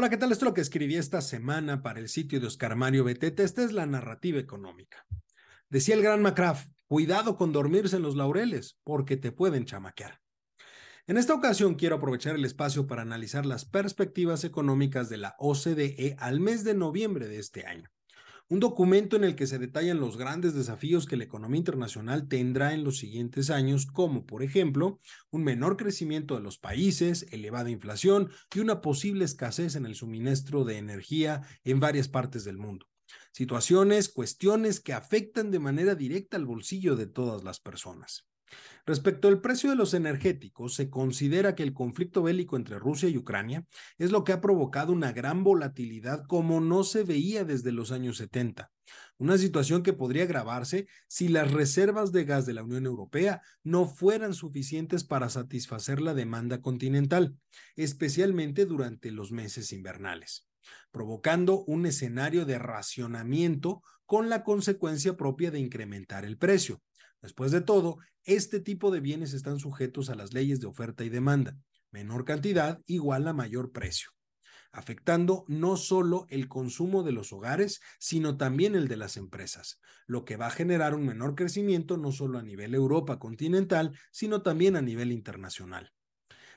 Hola, ¿qué tal? Esto es lo que escribí esta semana para el sitio de Oscar Mario Betete. Esta es la narrativa económica. Decía el gran McCraft, cuidado con dormirse en los laureles, porque te pueden chamaquear. En esta ocasión quiero aprovechar el espacio para analizar las perspectivas económicas de la OCDE al mes de noviembre de este año un documento en el que se detallan los grandes desafíos que la economía internacional tendrá en los siguientes años, como por ejemplo un menor crecimiento de los países, elevada inflación y una posible escasez en el suministro de energía en varias partes del mundo. Situaciones, cuestiones que afectan de manera directa al bolsillo de todas las personas. Respecto al precio de los energéticos, se considera que el conflicto bélico entre Rusia y Ucrania es lo que ha provocado una gran volatilidad como no se veía desde los años 70. Una situación que podría agravarse si las reservas de gas de la Unión Europea no fueran suficientes para satisfacer la demanda continental, especialmente durante los meses invernales, provocando un escenario de racionamiento con la consecuencia propia de incrementar el precio. Después de todo, este tipo de bienes están sujetos a las leyes de oferta y demanda. Menor cantidad igual a mayor precio, afectando no solo el consumo de los hogares, sino también el de las empresas, lo que va a generar un menor crecimiento no solo a nivel Europa continental, sino también a nivel internacional.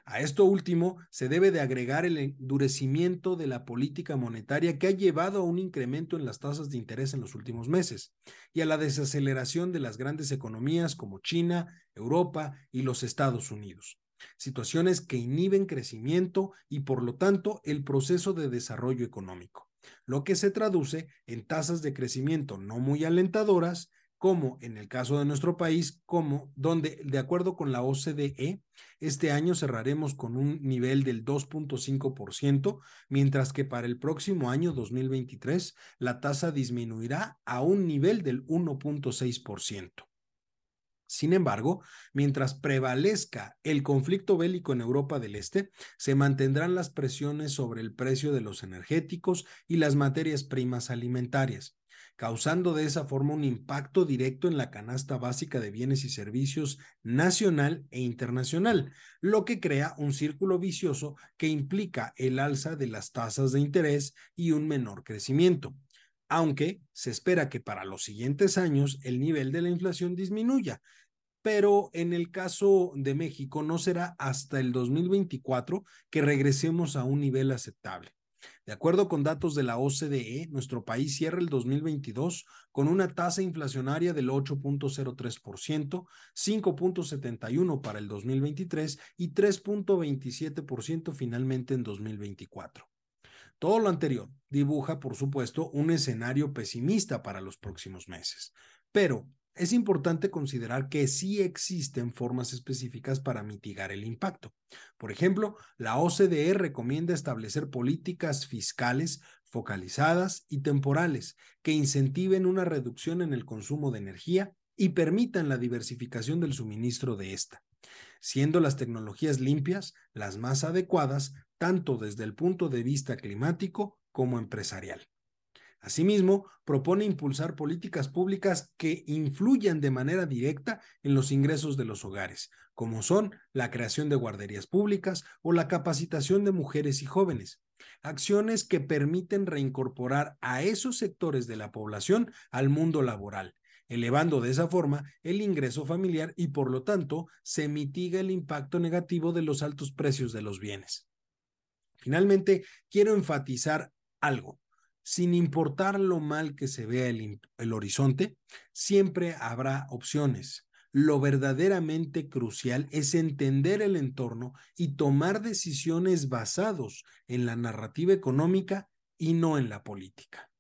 A esto último se debe de agregar el endurecimiento de la política monetaria que ha llevado a un incremento en las tasas de interés en los últimos meses y a la desaceleración de las grandes economías como China, Europa y los Estados Unidos. Situaciones que inhiben crecimiento y por lo tanto el proceso de desarrollo económico, lo que se traduce en tasas de crecimiento no muy alentadoras como en el caso de nuestro país, como donde, de acuerdo con la OCDE, este año cerraremos con un nivel del 2.5%, mientras que para el próximo año 2023 la tasa disminuirá a un nivel del 1.6%. Sin embargo, mientras prevalezca el conflicto bélico en Europa del Este, se mantendrán las presiones sobre el precio de los energéticos y las materias primas alimentarias causando de esa forma un impacto directo en la canasta básica de bienes y servicios nacional e internacional, lo que crea un círculo vicioso que implica el alza de las tasas de interés y un menor crecimiento aunque se espera que para los siguientes años el nivel de la inflación disminuya. Pero en el caso de México no será hasta el 2024 que regresemos a un nivel aceptable. De acuerdo con datos de la OCDE, nuestro país cierra el 2022 con una tasa inflacionaria del 8.03%, 5.71 para el 2023 y 3.27% finalmente en 2024. Todo lo anterior dibuja, por supuesto, un escenario pesimista para los próximos meses, pero es importante considerar que sí existen formas específicas para mitigar el impacto. Por ejemplo, la OCDE recomienda establecer políticas fiscales focalizadas y temporales que incentiven una reducción en el consumo de energía y permitan la diversificación del suministro de esta, siendo las tecnologías limpias las más adecuadas tanto desde el punto de vista climático como empresarial. Asimismo, propone impulsar políticas públicas que influyan de manera directa en los ingresos de los hogares, como son la creación de guarderías públicas o la capacitación de mujeres y jóvenes. Acciones que permiten reincorporar a esos sectores de la población al mundo laboral, elevando de esa forma el ingreso familiar y por lo tanto se mitiga el impacto negativo de los altos precios de los bienes. Finalmente, quiero enfatizar algo sin importar lo mal que se vea el, horizonte, siempre habrá opciones. Lo verdaderamente crucial es entender el entorno y tomar decisiones basados en la narrativa económica y no en la política.